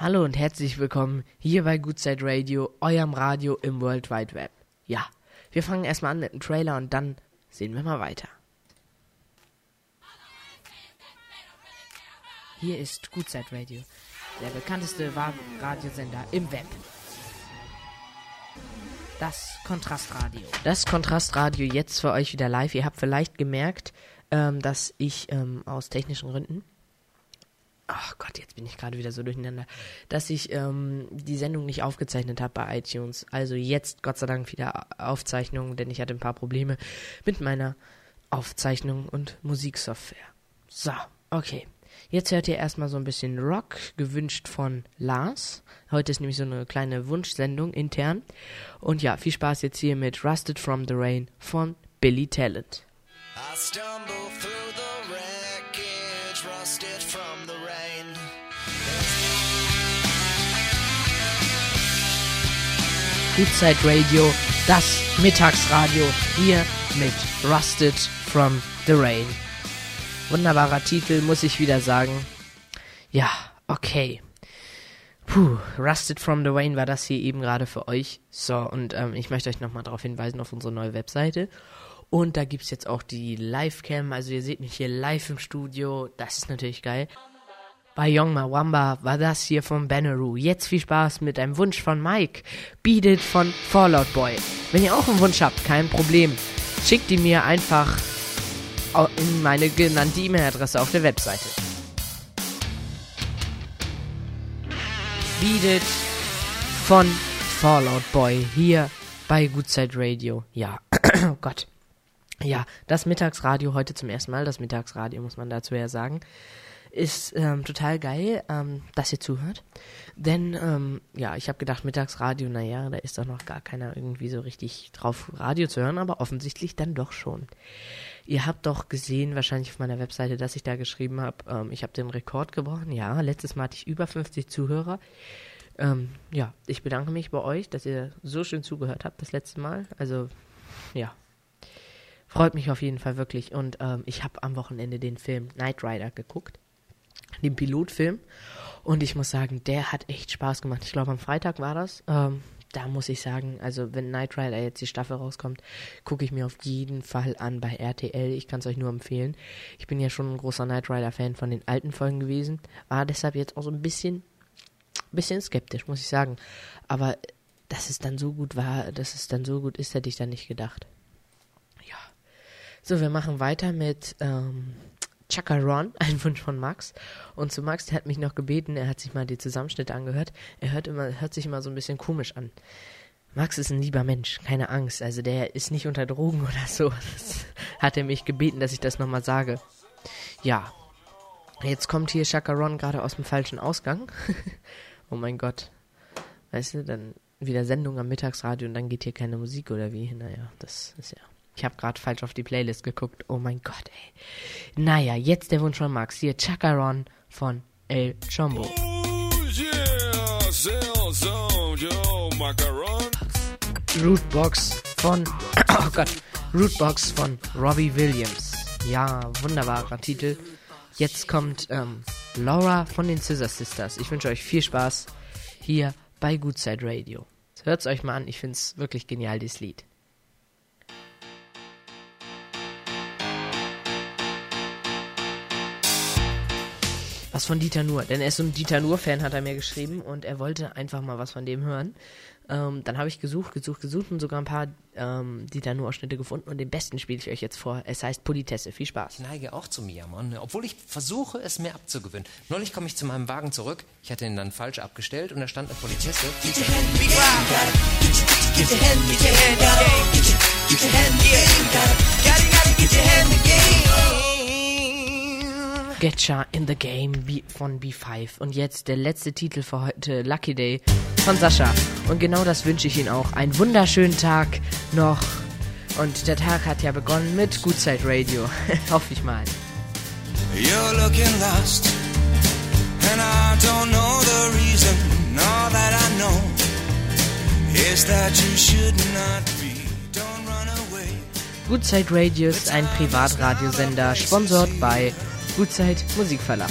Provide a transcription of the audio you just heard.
Hallo und herzlich willkommen hier bei Goodside Radio, eurem Radio im World Wide Web. Ja, wir fangen erstmal an mit dem Trailer und dann sehen wir mal weiter. Hier ist Goodside Radio, der bekannteste Radiosender im Web. Das Kontrastradio. Das Kontrastradio jetzt für euch wieder live. Ihr habt vielleicht gemerkt, ähm, dass ich ähm, aus technischen Gründen ach Gott, jetzt bin ich gerade wieder so durcheinander, dass ich ähm, die Sendung nicht aufgezeichnet habe bei iTunes. Also jetzt Gott sei Dank wieder Aufzeichnung, denn ich hatte ein paar Probleme mit meiner Aufzeichnung und Musiksoftware. So, okay. Jetzt hört ihr erstmal so ein bisschen Rock, gewünscht von Lars. Heute ist nämlich so eine kleine Wunschsendung intern. Und ja, viel Spaß jetzt hier mit Rusted from the Rain von Billy Talent. I stumble Goodside Radio, das Mittagsradio, hier mit Rusted from the Rain. Wunderbarer Titel, muss ich wieder sagen. Ja, okay. Puh, Rusted from the Rain war das hier eben gerade für euch. So, und ähm, ich möchte euch nochmal darauf hinweisen auf unsere neue Webseite. Und da gibt es jetzt auch die Live-Cam. Also ihr seht mich hier live im Studio. Das ist natürlich geil. Bei Young Mawamba war das hier von Banneroo. Jetzt viel Spaß mit einem Wunsch von Mike. Beat von Fallout Boy. Wenn ihr auch einen Wunsch habt, kein Problem. Schickt ihn mir einfach in meine genannte E-Mail-Adresse auf der Webseite. Beat von Fallout Boy hier bei Goodside Radio. Ja, oh Gott. Ja, das Mittagsradio heute zum ersten Mal. Das Mittagsradio muss man dazu ja sagen. Ist ähm, total geil, ähm, dass ihr zuhört. Denn, ähm, ja, ich habe gedacht, Mittagsradio, naja, da ist doch noch gar keiner irgendwie so richtig drauf, Radio zu hören, aber offensichtlich dann doch schon. Ihr habt doch gesehen, wahrscheinlich auf meiner Webseite, dass ich da geschrieben habe, ähm, ich habe den Rekord gebrochen. Ja, letztes Mal hatte ich über 50 Zuhörer. Ähm, ja, ich bedanke mich bei euch, dass ihr so schön zugehört habt das letzte Mal. Also, ja, freut mich auf jeden Fall wirklich. Und ähm, ich habe am Wochenende den Film Knight Rider geguckt, den Pilotfilm. Und ich muss sagen, der hat echt Spaß gemacht. Ich glaube, am Freitag war das. Ähm, da muss ich sagen, also wenn Knight Rider jetzt die Staffel rauskommt, gucke ich mir auf jeden Fall an bei RTL. Ich kann es euch nur empfehlen. Ich bin ja schon ein großer Knight Rider Fan von den alten Folgen gewesen, war deshalb jetzt auch so ein bisschen, bisschen skeptisch, muss ich sagen. Aber dass es dann so gut war, dass es dann so gut ist, hätte ich dann nicht gedacht. Ja. So, wir machen weiter mit ähm, Chacaron, ein Wunsch von Max. Und zu Max, der hat mich noch gebeten, er hat sich mal die Zusammenschnitte angehört. Er hört immer, hört sich immer so ein bisschen komisch an. Max ist ein lieber Mensch, keine Angst. Also der ist nicht unter Drogen oder so. Das hat er mich gebeten, dass ich das nochmal sage. Ja. Jetzt kommt hier Chacaron gerade aus dem falschen Ausgang. oh mein Gott. Weißt du, dann wieder Sendung am Mittagsradio und dann geht hier keine Musik oder wie? Naja, das ist ja. Ich habe gerade falsch auf die Playlist geguckt. Oh mein Gott, ey. Naja, jetzt der Wunsch von Max. Hier Chakaron von El Chombo. Oh yeah, Rootbox von, oh Gott, Rootbox von Robbie Williams. Ja, wunderbarer Titel. Jetzt kommt ähm, Laura von den Scissor Sisters. Ich wünsche euch viel Spaß hier bei Goodside Radio. Hört es euch mal an, ich finde es wirklich genial, dieses Lied. Was von Dieter Nuhr. Denn er ist so ein Dieter Nuhr-Fan, hat er mir geschrieben und er wollte einfach mal was von dem hören. Ähm, dann habe ich gesucht, gesucht, gesucht und sogar ein paar ähm, Dieter Nuhr-Ausschnitte gefunden und den besten spiele ich euch jetzt vor. Es heißt Politesse. Viel Spaß. Ich neige auch zum Jammern, obwohl ich versuche, es mir abzugewöhnen. Neulich komme ich zu meinem Wagen zurück. Ich hatte ihn dann falsch abgestellt und da stand eine Politesse. Get your hand, Getcha in the Game von B5. Und jetzt der letzte Titel für heute, Lucky Day von Sascha. Und genau das wünsche ich Ihnen auch. Einen wunderschönen Tag noch. Und der Tag hat ja begonnen mit Side Radio. Hoffe ich mal. You're looking lost. And I don't know the reason. All that I know is that you should not be. Don't run away. Side Radio ist ein Privatradiosender, sponsort bei Gutzeit Musikverlag.